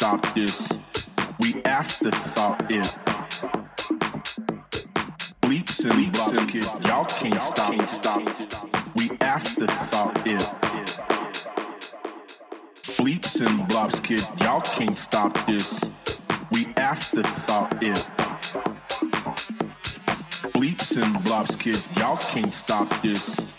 stop this. We afterthought it. Bleeps and blocks, kid, y'all can't stop it. Stop. We afterthought it. Bleeps and blobs, kid, y'all can't stop this. We afterthought it. Bleeps and blobs, kid, y'all can't stop this.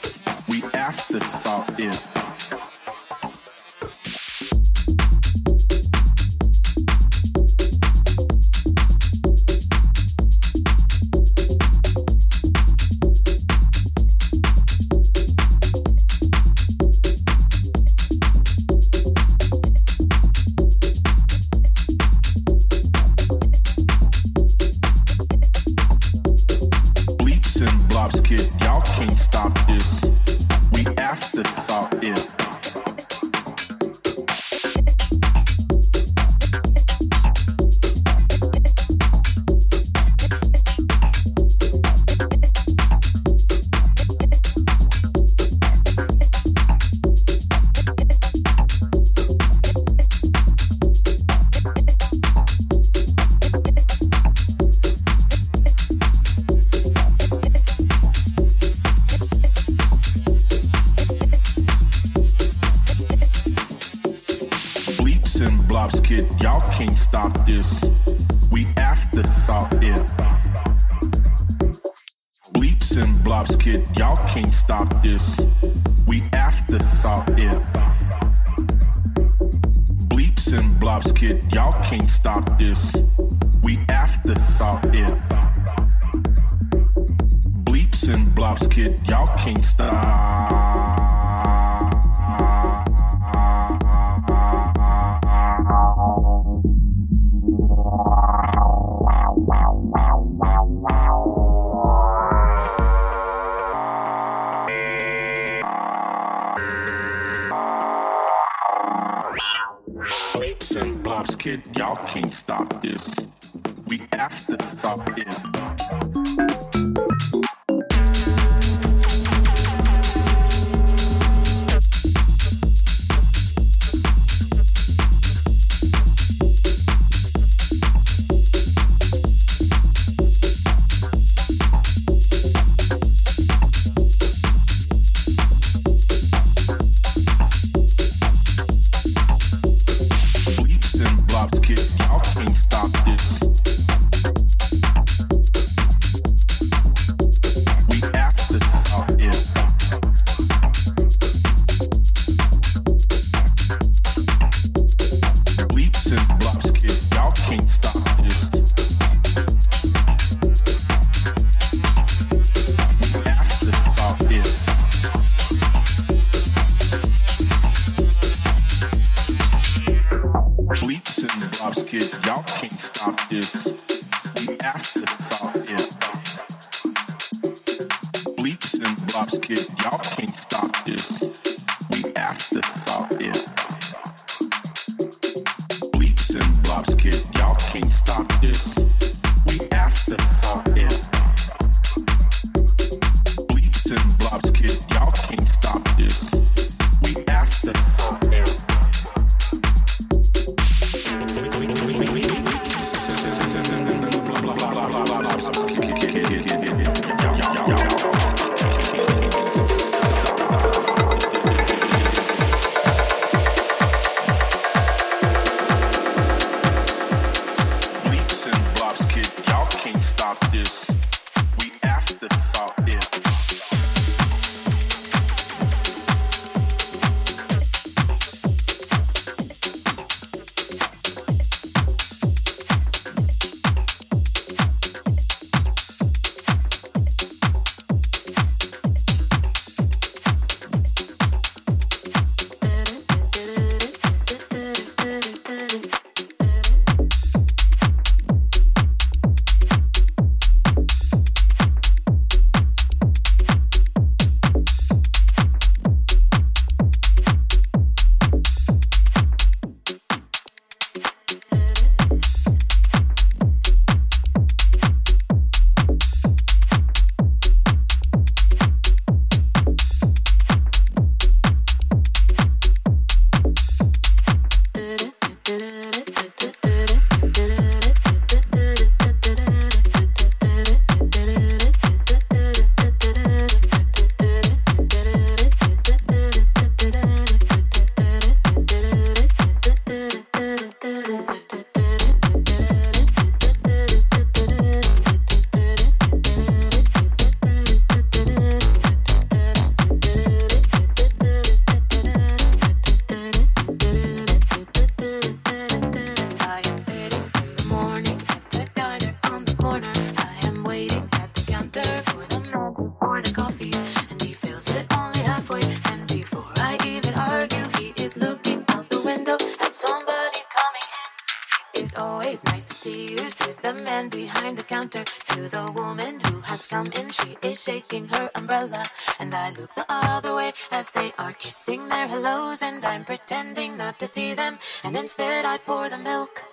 shaking her umbrella. And I look the other way as they are kissing their hellos, and I'm pretending not to see them. And instead, I pour the milk.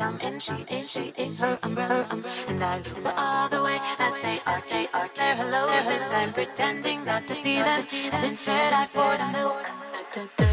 scum and she is she is her umbrella. And I look the other way as they are they are their hellos. And I'm pretending not to see them. And instead I pour the milk.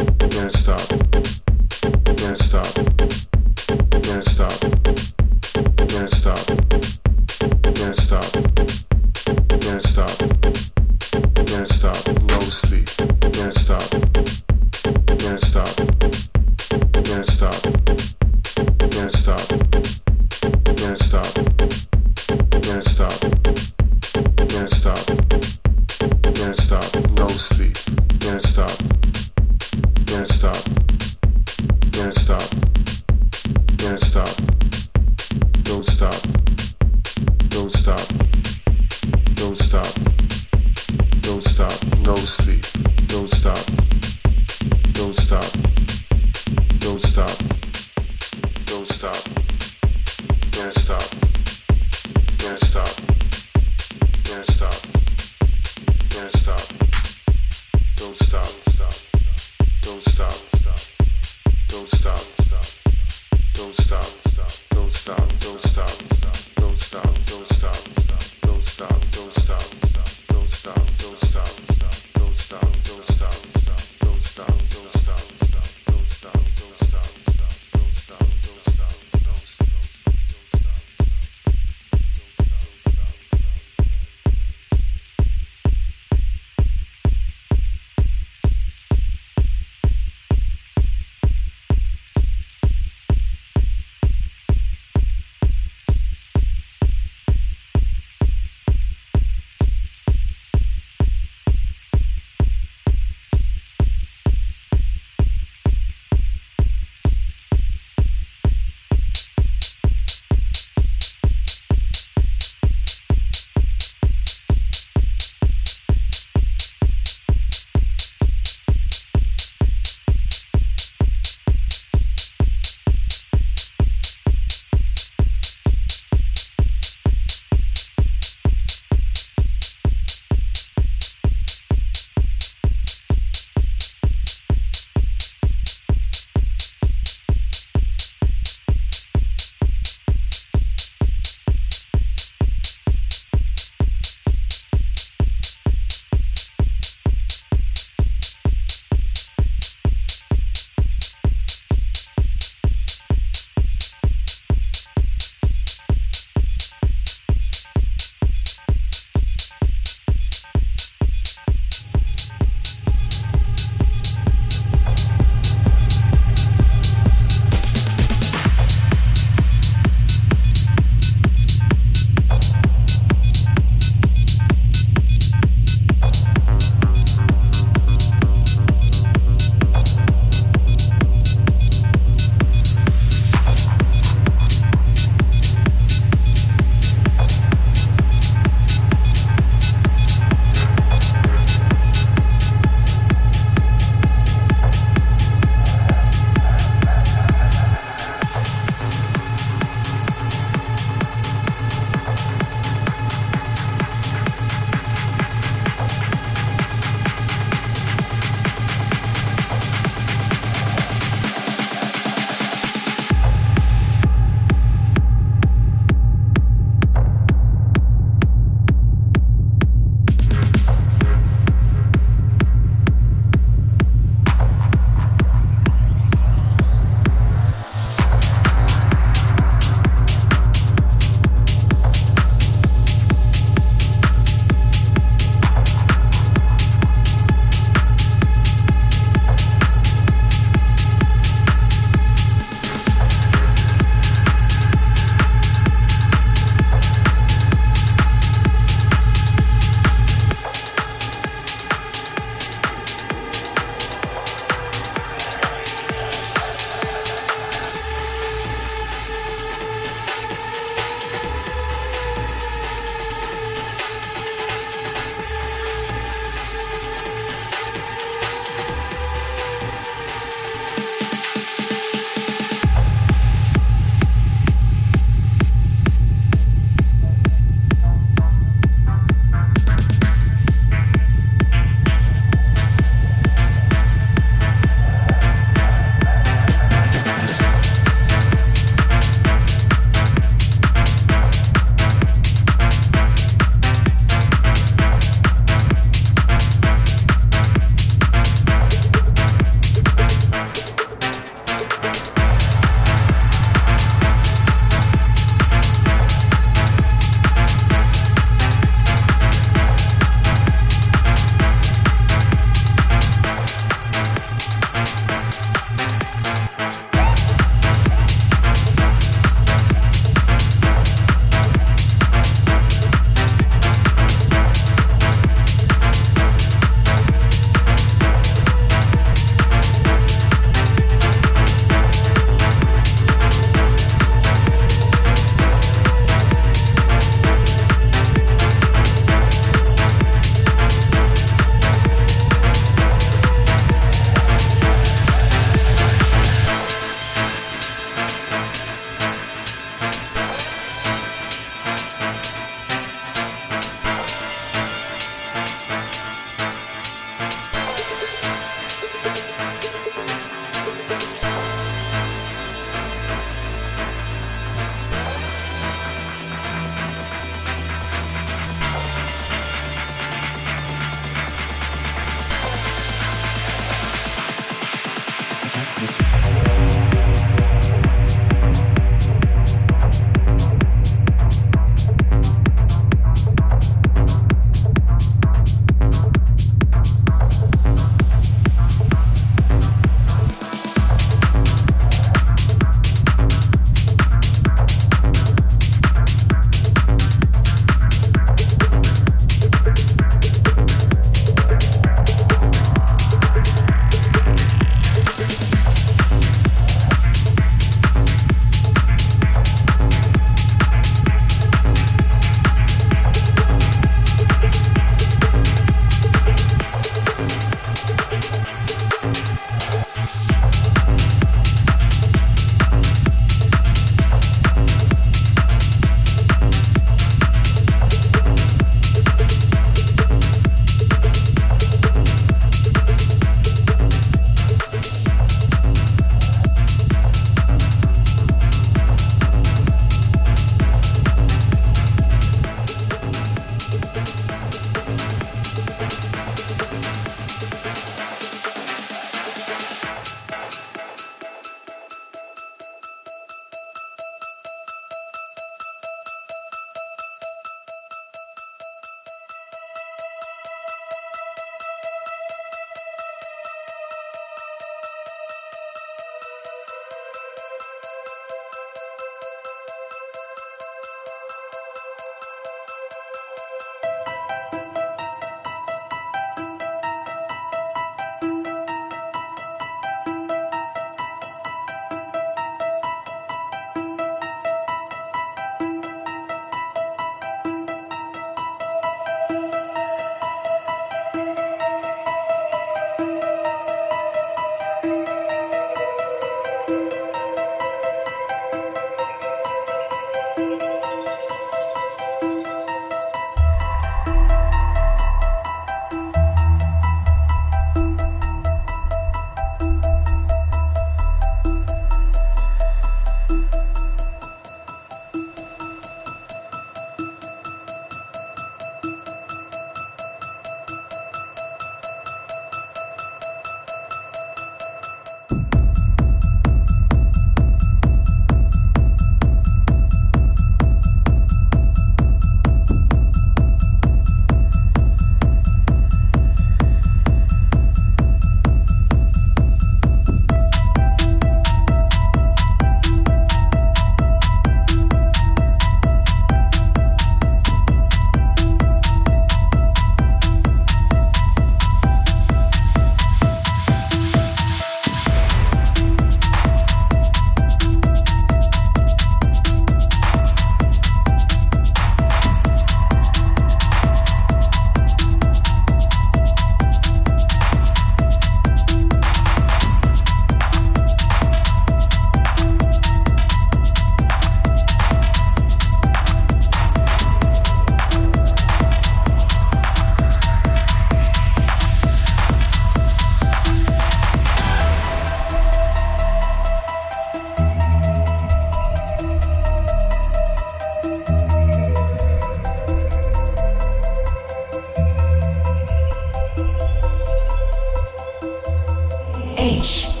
Edge.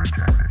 Rejected,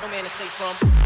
No man is safe from.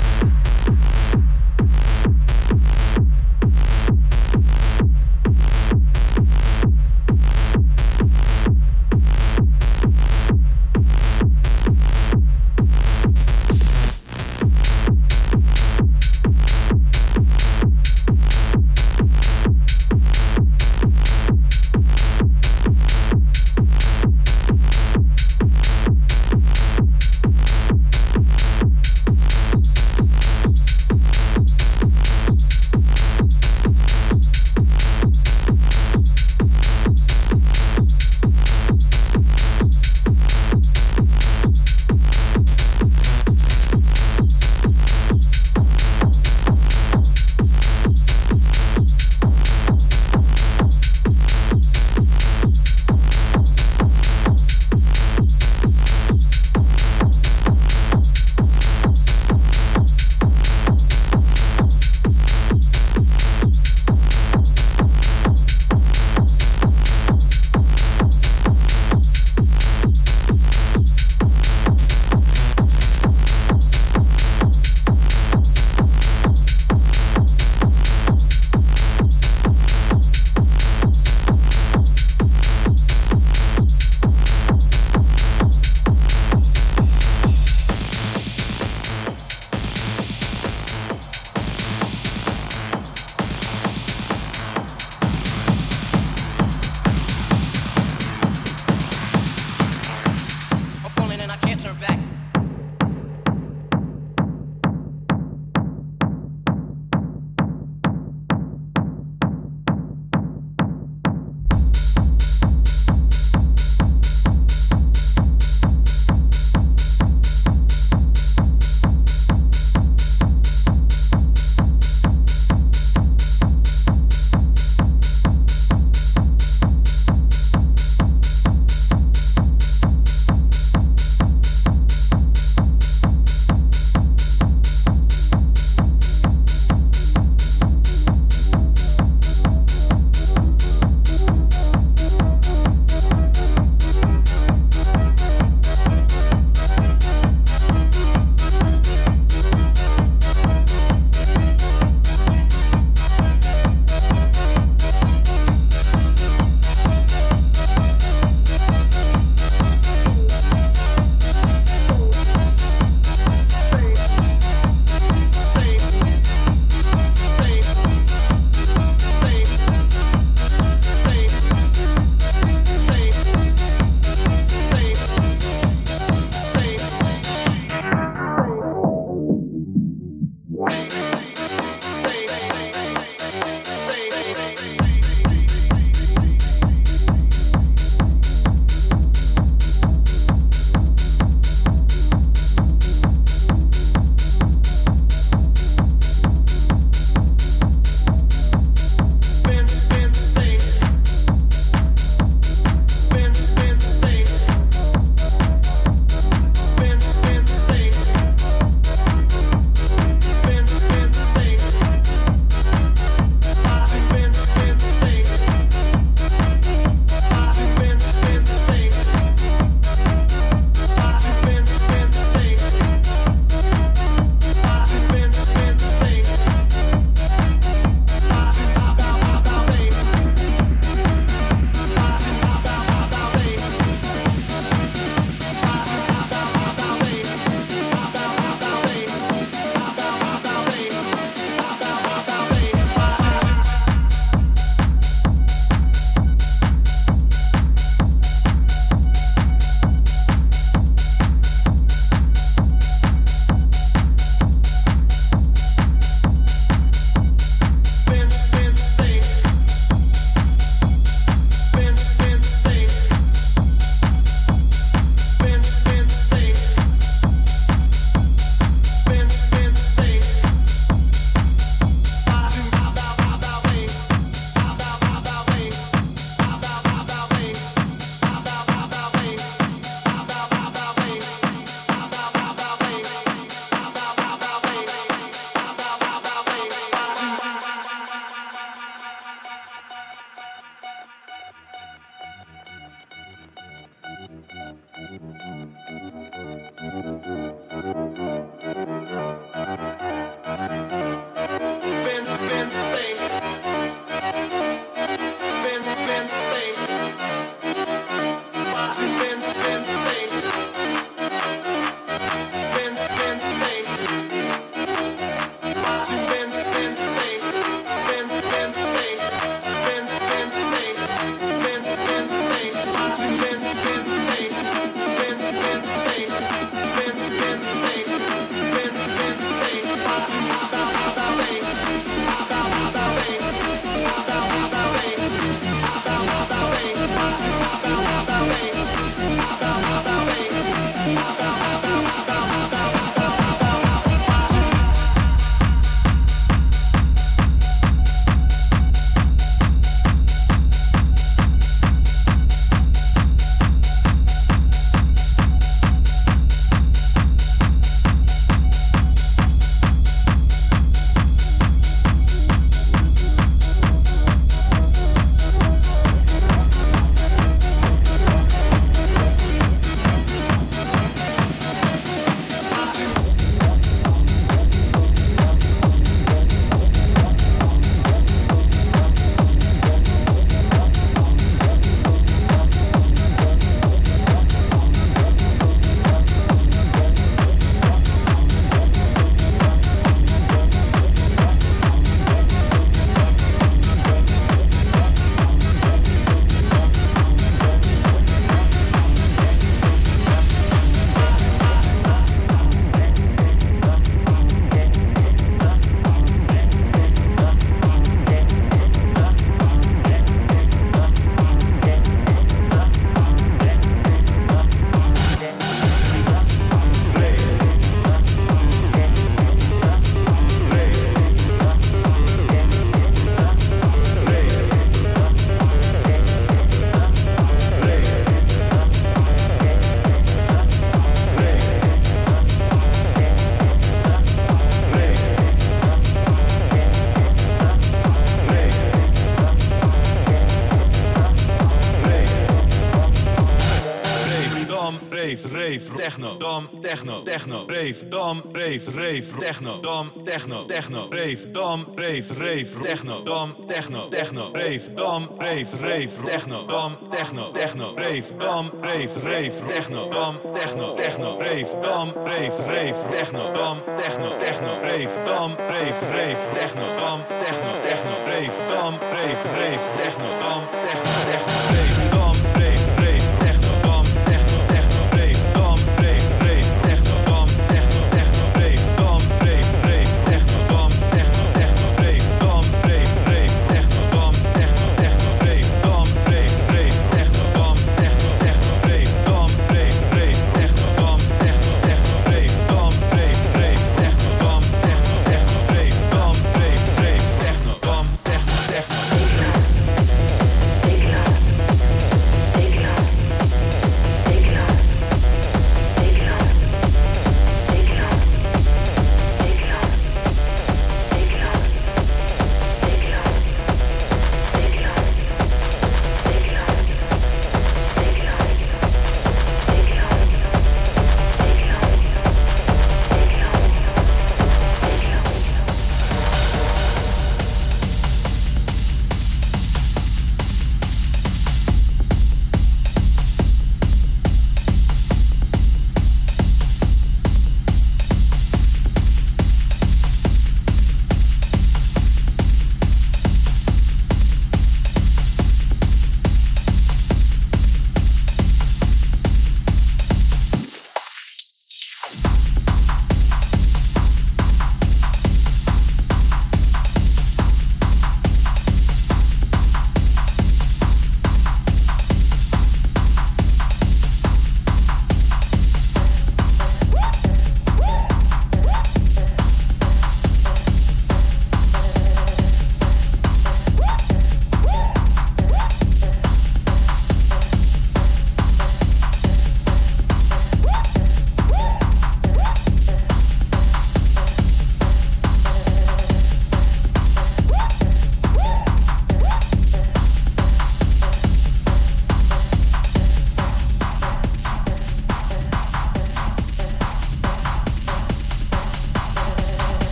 Rave, dam, rave, rave, techno, dam, techno, techno, rave, dam, rave, rave, techno, dam, techno, techno, rave, dam, rave, rave, techno, dam, techno, techno, rave, dam, rave, rave, techno, dam, techno, techno, rave, dam, rave, rave, techno, dam, techno, techno, rave, dam, rave, rave, techno, dam, techno, techno, rave, dam, rave, rave, techno,